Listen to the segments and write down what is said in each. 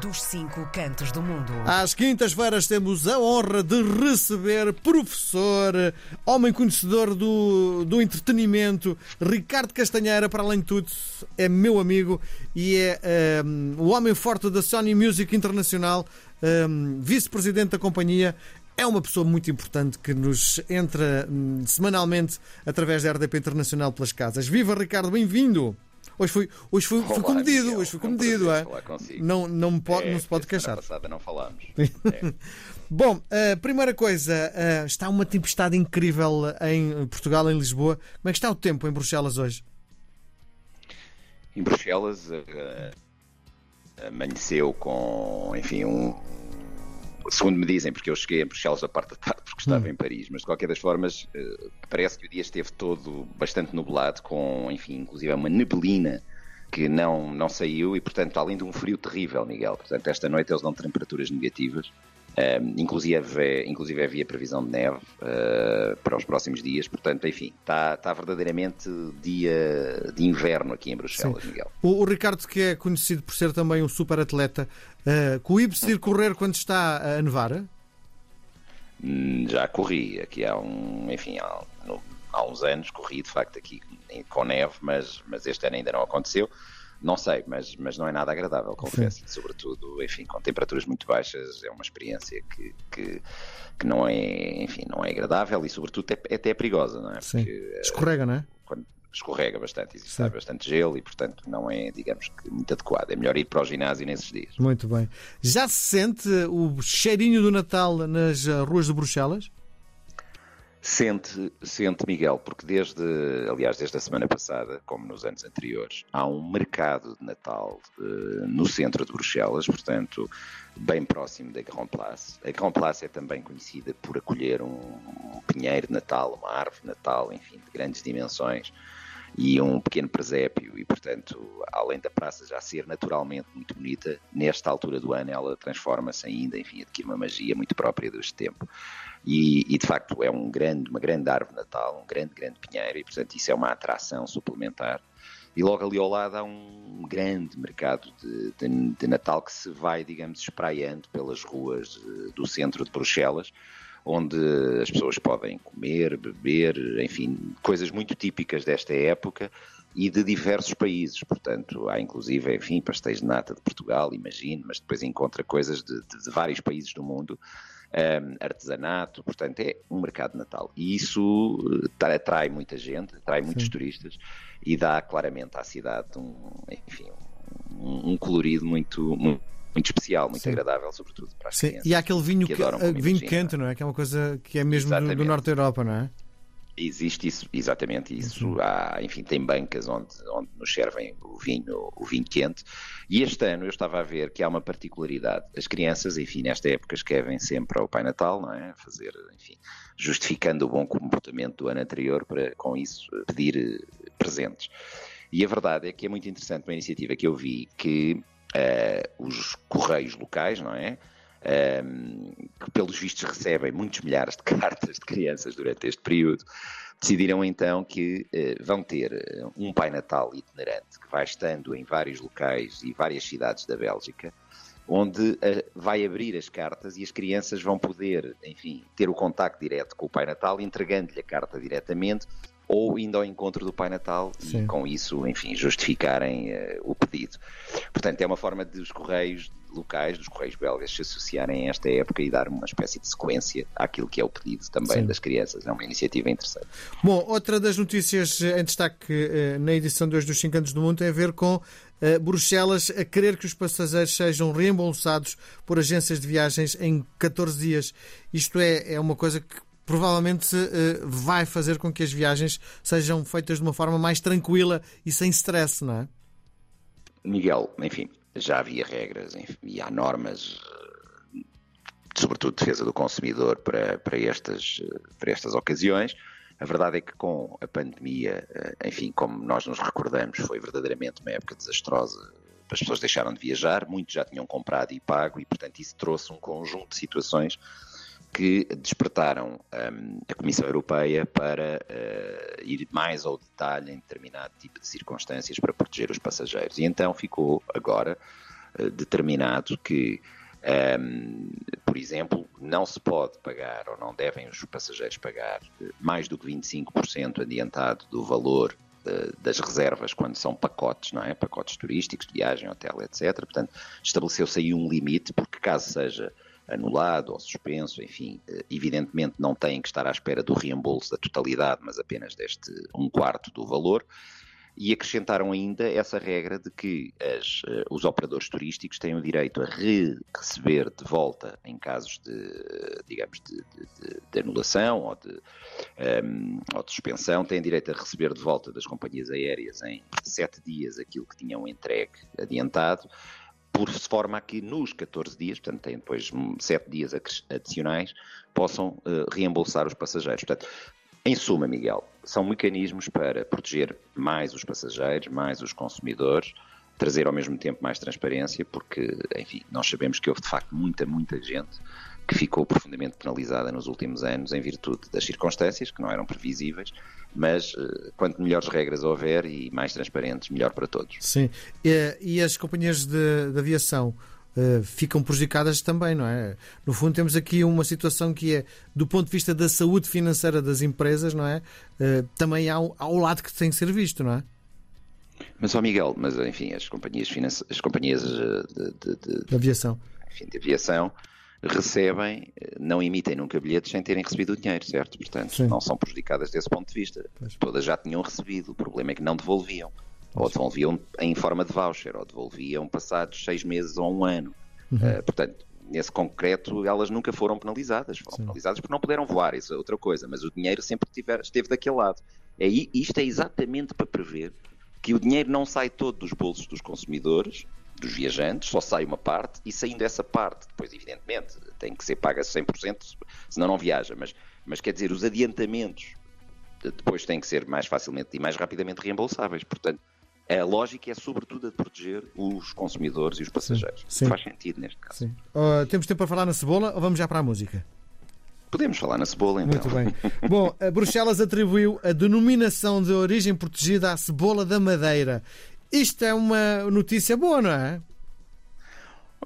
dos cinco cantos do mundo. Às quintas-feiras temos a honra de receber professor, homem conhecedor do, do entretenimento, Ricardo Castanheira, para além de tudo, é meu amigo e é um, o homem forte da Sony Music Internacional, um, vice-presidente da companhia. É uma pessoa muito importante que nos entra hum, semanalmente através da RDP Internacional pelas casas. Viva Ricardo, bem-vindo! Hoje fui, hoje fui, fui Olá, comedido, Miguel. hoje fui É comedido. é? Não, não, me pode, É, não se pode a queixar. passada não falámos. É. Bom, a primeira coisa, eh, está uma tempestade incrível em Portugal, em Lisboa. Como é que está o tempo em Bruxelas hoje? Em Bruxelas eh, amanheceu com, enfim, um. Segundo me dizem, porque eu cheguei a Bruxelas a parte da tarde porque estava em Paris, mas de qualquer das formas eh, parece que o dia esteve todo bastante nublado, com, enfim, inclusive uma neblina que não, não saiu e, portanto, além de um frio terrível, Miguel. Portanto, esta noite eles dão temperaturas negativas. Um, inclusive, inclusive havia previsão de neve uh, para os próximos dias, portanto, enfim, está, está verdadeiramente dia de inverno aqui em Bruxelas, Sim. Miguel. O, o Ricardo, que é conhecido por ser também um super atleta, uh, coíbe-se de ir correr quando está a nevar? Hum, Já corri aqui há um, enfim, há, no- há uns anos, corri de facto aqui com neve, mas, mas este ano ainda não aconteceu. Não sei, mas, mas não é nada agradável, confesso. Sobretudo, enfim, com temperaturas muito baixas, é uma experiência que, que, que não é, enfim, não é agradável e sobretudo é, até é perigosa, não é? Sim. Porque, Escorrega, não é? quando escorrega bastante, existe Sim. bastante gelo e, portanto, não é, digamos que, muito adequado. É melhor ir para o ginásio nesses dias. Muito bem. Já se sente o cheirinho do Natal nas eh, ruas de Bruxelas? Sente, sente, Miguel, porque desde, aliás, desde a semana passada, como nos anos anteriores, há um mercado de Natal eh, no centro de Bruxelas, portanto, bem próximo da Grand Place. A Grand Place é também conhecida por acolher um, um pinheiro de Natal, uma árvore de Natal, enfim, de grandes dimensões, e um pequeno presépio, e portanto, além da praça já ser naturalmente muito bonita, nesta altura do ano ela transforma-se ainda, enfim, adquire uma magia muito própria deste tempo. E, e, de facto é um grande, uma grande árvore Natal, um grande, grande pinheiro, e portanto isso é uma atração suplementar. E logo ali ao lado há um grande mercado de, de- de Natal que se vai, digamos, espraiando pelas ruas eh, do centro de Bruxelas, onde as pessoas podem comer, beber, enfim, coisas muito típicas desta época e de diversos países. Portanto, há inclusive, enfim, pastéis de nata de Portugal, imagino, mas depois encontra coisas de, de- de vários países do mundo um, artesanato, portanto é um mercado de Natal. E isso eh, tra- atrai muita gente, atrai muitos turistas e dá claramente à cidade um, enfim, um, um colorido muito, muito, muito especial, muito Sim. agradável, sobretudo para as Sim. crianças. E há aquele vinho, que que, adoram, eh, vinho quente, não é? Que é uma coisa que é mesmo do, do norte da Europa, não é? Existe isso, exatamente isso. Há, enfim, tem bancas onde, onde nos servem o vinho, o vinho quente. E este ano eu estava a ver que há uma particularidade. As crianças, enfim, nesta época escrevem sempre ao Pai Natal, não é? Fazer, enfim, justificando o bom comportamento do ano anterior para, com isso, pedir eh, presentes. E a verdade é que é muito interessante uma iniciativa que eu vi que eh, os correios locais, não é? Ehm, que pelos vistos recebem muitos milhares de cartas de crianças durante este período, decidiram então que eh, vão ter eh, um Pai Natal itinerante que vai estando em vários locais e várias cidades da Bélgica, onde eh, vai abrir as cartas e as crianças vão poder, enfim, ter o contacto direto com o Pai Natal, entregando-lhe a carta diretamente ou indo ao encontro do Pai Natal Sim. e com isso, enfim, justificarem eh, o pedido. Portanto, é uma forma dos correios locais, dos correios belgas, se associarem a esta época e dar uma espécie de sequência àquilo que é o pedido também Sim. das crianças. É uma iniciativa interessante. Bom, outra das notícias eh, em destaque eh, na edição de hoje dos 5 anos do mundo tem a ver com eh, Bruxelas a querer que os passageiros sejam reembolsados por agências de viagens em 14 dias. Isto é, é uma coisa que provavelmente eh, vai fazer com que as viagens sejam feitas de uma forma mais tranquila e sem stress, não é? Miguel, enfim, já havia regras enfim, e há normas, eh, sobretudo de defesa do consumidor, para, para, estas, eh, para estas ocasiões. A verdade é que com a pandemia, enfim, como nós nos recordamos, foi verdadeiramente uma época desastrosa. As pessoas deixaram de viajar, muitos já tinham comprado e pago, e portanto isso trouxe um conjunto de situações que despertaram um, a Comissão Europeia para uh, ir mais ao detalhe em determinado tipo de circunstâncias para proteger os passageiros. E então ficou agora determinado que um, por exemplo, não se pode pagar ou não devem os passageiros pagar mais do que 25% adiantado do valor das reservas quando são pacotes, não é? Pacotes turísticos, viagem, hotel, etc. Portanto, estabeleceu-se aí um limite, porque caso seja anulado ou suspenso, enfim, eh, evidentemente não têm que estar à espera do reembolso da totalidade, mas apenas deste um quarto do valor. E acrescentaram ainda essa regra de que as, uh, os operadores turísticos têm o direito a re receber de volta em casos de, digamos, de, de, de anulação ou de, um, ehm, ou de suspensão, têm direito a receber de volta das companhias aéreas em sete dias aquilo que tinham entregue adiantado, por forma a que nos 14 dias, portanto têm depois sete dias adicionais, possam uh, reembolsar os passageiros. Portanto, em suma, Miguel, são mecanismos para proteger mais os passageiros, mais os consumidores, trazer ao mesmo tempo mais transparência, porque, enfim, nós sabemos que houve de facto muita, muita gente que ficou profundamente penalizada nos últimos anos em virtude das circunstâncias que não eram previsíveis, mas eh, quanto melhores regras houver e mais transparentes, melhor para todos. Sim, e, e as companhias de, de aviação uh, ficam prejudicadas também, não é? No fundo, temos aqui uma situação que é, do ponto de vista da saúde financeira das empresas, não é? Uh, também há, há o lado que tem que ser visto, não é? Mas, ó Miguel, mas enfim, as companhias, finance... as companhias de, de, de, de aviação. Enfim, de aviação recebem, não emitem nunca bilhetes sem terem recebido o dinheiro, certo? Portanto, Sim. não são prejudicadas desse ponto de vista. Pois. Todas já tinham recebido, o problema é que não devolviam. Ou devolviam em forma de voucher, ou devolviam passados seis meses ou um ano. Uhum. Uh, portanto, nesse concreto, elas nunca foram penalizadas. Foram Sim. penalizadas porque não puderam voar, isso é outra coisa. Mas o dinheiro sempre tiver, esteve daquele lado. É, isto é exatamente para prever que o dinheiro não sai todo dos bolsos dos consumidores, dos viajantes, só sai uma parte, e saindo essa parte, depois, evidentemente, tem que ser paga 100%, senão não viaja. Mas, mas quer dizer, os adiantamentos depois têm que ser mais facilmente e mais rapidamente reembolsáveis. Portanto, a lógica é, sobretudo, a de proteger os consumidores e os passageiros. Sim, sim. Faz sentido neste caso. Uh, temos tempo para falar na cebola ou vamos já para a música? Podemos falar na cebola, então. Muito bem. Bom, a Bruxelas atribuiu a denominação de origem protegida à cebola da Madeira. Isto é uma notícia boa, não é?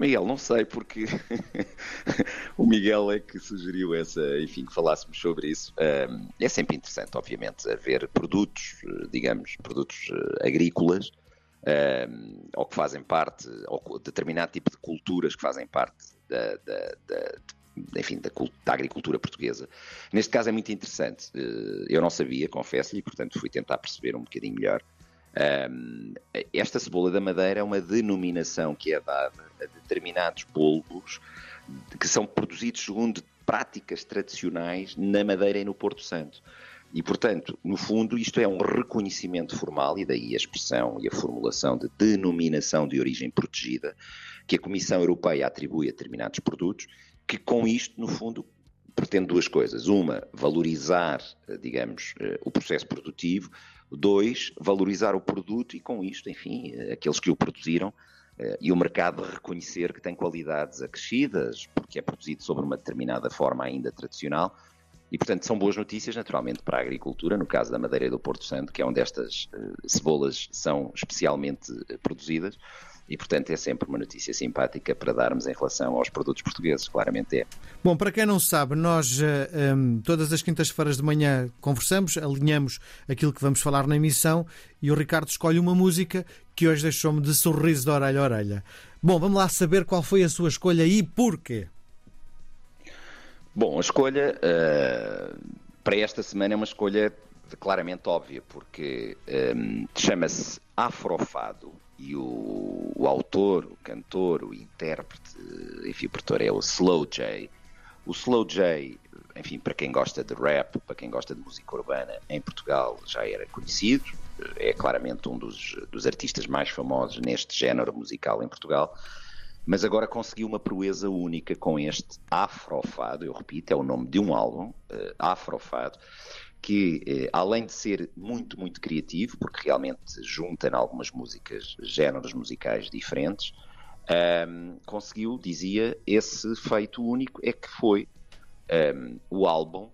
Miguel, não sei, porque o Miguel é que sugeriu essa, enfim, que falássemos sobre isso. é sempre interessante, obviamente, haver produtos, digamos, produtos eh, agrícolas, ou que fazem parte, ou determinado tipo de culturas que fazem parte da, da, da enfim, da, da, agricultura portuguesa. Neste caso é muito interessante. Eh, eu não sabia, confesso, e portanto fui tentar perceber um bocadinho melhor. Um, esta cebola da madeira é uma denominação que é dada a determinados polvos que são produzidos segundo práticas tradicionais na Madeira e no Porto Santo. E, portanto, no fundo, isto é um reconhecimento formal, e daí a expressão e a formulação de denominação de origem protegida, que a Comissão Europeia atribui a determinados produtos, que com isto, no fundo, pretende duas coisas. Uma, valorizar, digamos, eh, o processo produtivo, Dois, valorizar o produto e com isto, enfim, aqueles que o produziram eh, e o mercado reconhecer que tem qualidades acrescidas, porque é produzido sobre uma determinada forma ainda tradicional. E, portanto, são boas notícias, naturalmente, para a agricultura, no caso da Madeira do Porto Santo, que é onde estas uh, cebolas são especialmente uh, produzidas e, portanto, é sempre uma notícia simpática para darmos em relação aos produtos portugueses, claramente é. Bom, para quem não sabe, nós um, eh, ehm, todas as quintas-feiras de manhã conversamos, alinhamos aquilo que vamos falar na emissão e o Ricardo escolhe uma música que hoje deixou-me de sorriso de orelha a orelha. Bom, vamos lá saber qual foi a sua escolha e porquê. Bom, a escolha uh, para esta semana é uma escolha claramente óbvia, porque um, ehm, chama-se Afrofado e o, o, autor, o cantor, o intérprete, enfim, o produtor é o Slow J. O Slow J, enfim, para quem gosta de rap, para quem gosta de música urbana, em Portugal já era conhecido, é claramente um dos, dos artistas mais famosos neste género musical em Portugal, mas agora conseguiu uma proeza única com este Afrofado, eu repito, é o nome de um álbum, uh, Afrofado, que, eh, além de ser muito, muito criativo, porque realmente junta em algumas músicas géneros musicais diferentes, um, conseguiu, dizia, esse feito único é que foi um, o álbum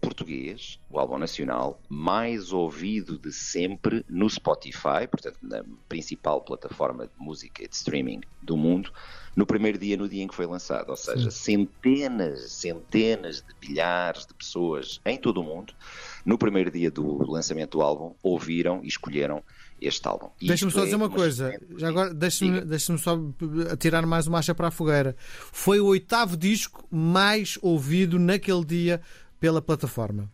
português, o álbum nacional, mais ouvido de sempre no Spotify, portanto, na principal plataforma de música e de streaming do mundo, no primeiro dia, no dia em que foi lançado. Ou seja, Sim. centenas, centenas de milhares de pessoas em todo o mundo, no primeiro dia do lançamento do álbum, ouviram e escolheram este álbum. Deixa-me só dizer é uma, coisa, já agora deixa-me deixa só atirar mais uma acha para a fogueira. Foi o oitavo disco mais ouvido naquele dia pela plataforma.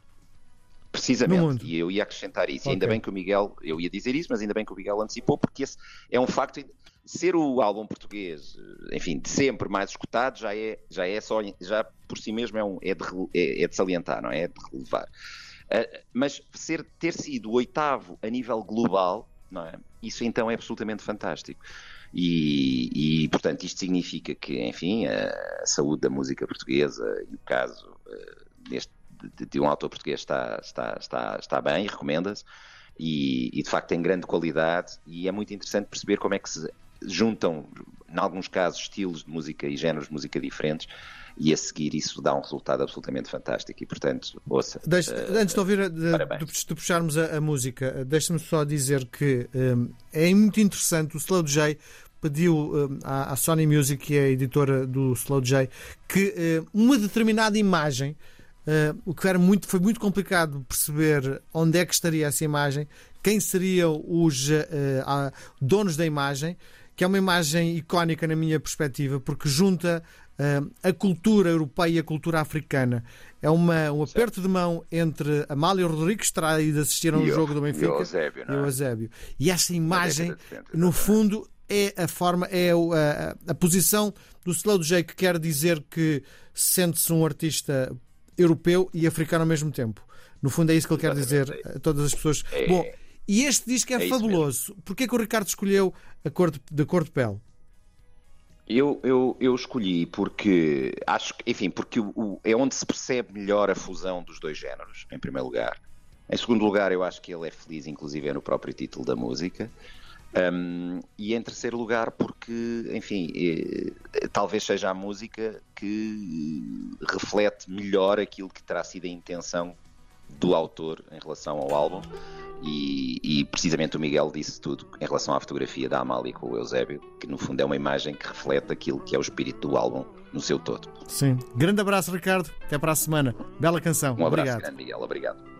Precisamente, e eu ia acrescentar isso. Okay. Ainda bem que o Miguel, eu ia dizer isso, mas ainda bem que o Miguel antecipou, porque esse é um facto. Ser o álbum português, enfim, de sempre mais escutado, já é, já é só, já por si mesmo é, um, é, de, é, é de salientar, não é? É de relevar. Uh, mas ser, ter sido o oitavo a nível global não é? Isso então é absolutamente fantástico. E, e, portanto, isto significa que, enfim, a saúde da música portuguesa e o caso uh, deste, de, de, um autor português está, está, está, está bem, recomenda-se, e, e, de facto tem grande qualidade, e é muito interessante perceber como é que se juntam, em alguns casos, estilos de música e géneros de música diferentes, e a seguir isso dá um resultado absolutamente fantástico e portanto, ouça. Deixe, uh, antes de ouvir de, de, de puxarmos a, a música, deixe-me só dizer que um, é muito interessante o Slow J pediu um, à, Sony Music, que é a editora do Slow J, que um, uma determinada imagem Uh, o que era muito, foi muito complicado perceber onde é que estaria essa imagem, quem seriam os uh, uh, donos da imagem, que é uma imagem icónica na minha perspectiva, porque junta a cultura europeia e a cultura africana. É uma, um aperto de mão entre Amália Rodrigues, que terá ido assistir a um jogo do Benfica, e o Eusébio. É? E, o Eusébio. e essa imagem, no fundo, é a forma, é a, a posição do Slow J que quer dizer que sente-se um artista europeu e africano ao mesmo tempo. No fundo é isso que ele quer dizer a todas as pessoas. É, Bom, e este disco é, é fabuloso. Porquê que o Ricardo escolheu a cor de, de cor de pele? Eu, eu, eu escolhi porque acho que, enfim, porque o, é onde se percebe melhor a fusão dos dois géneros, em primeiro lugar. Em segundo lugar, eu acho que ele é feliz, inclusive, é no próprio título da música. Um, e em terceiro lugar, porque, enfim, é, talvez seja a música que reflete melhor aquilo que terá sido a intenção do autor em relação ao álbum. E, e, precisamente o Miguel disse tudo em relação à fotografia da Amália com o Eusébio, que no fundo é uma imagem que reflete aquilo que é o espírito do álbum no seu todo. Sim. Grande abraço, Ricardo. Até para a semana. Bela canção. Um abraço Obrigado. grande, Miguel. Obrigado.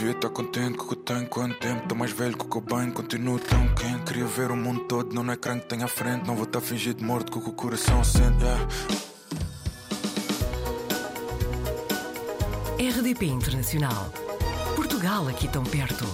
Devia estar contente com o que tenho quanto tempo Estou mais velho que o bem, continuo tão quente Queria ver o mundo todo, não é ecrã que tem à frente Não vou estar fingido morto com o que o coração sente yeah. RDP Internacional. Portugal aqui tão perto.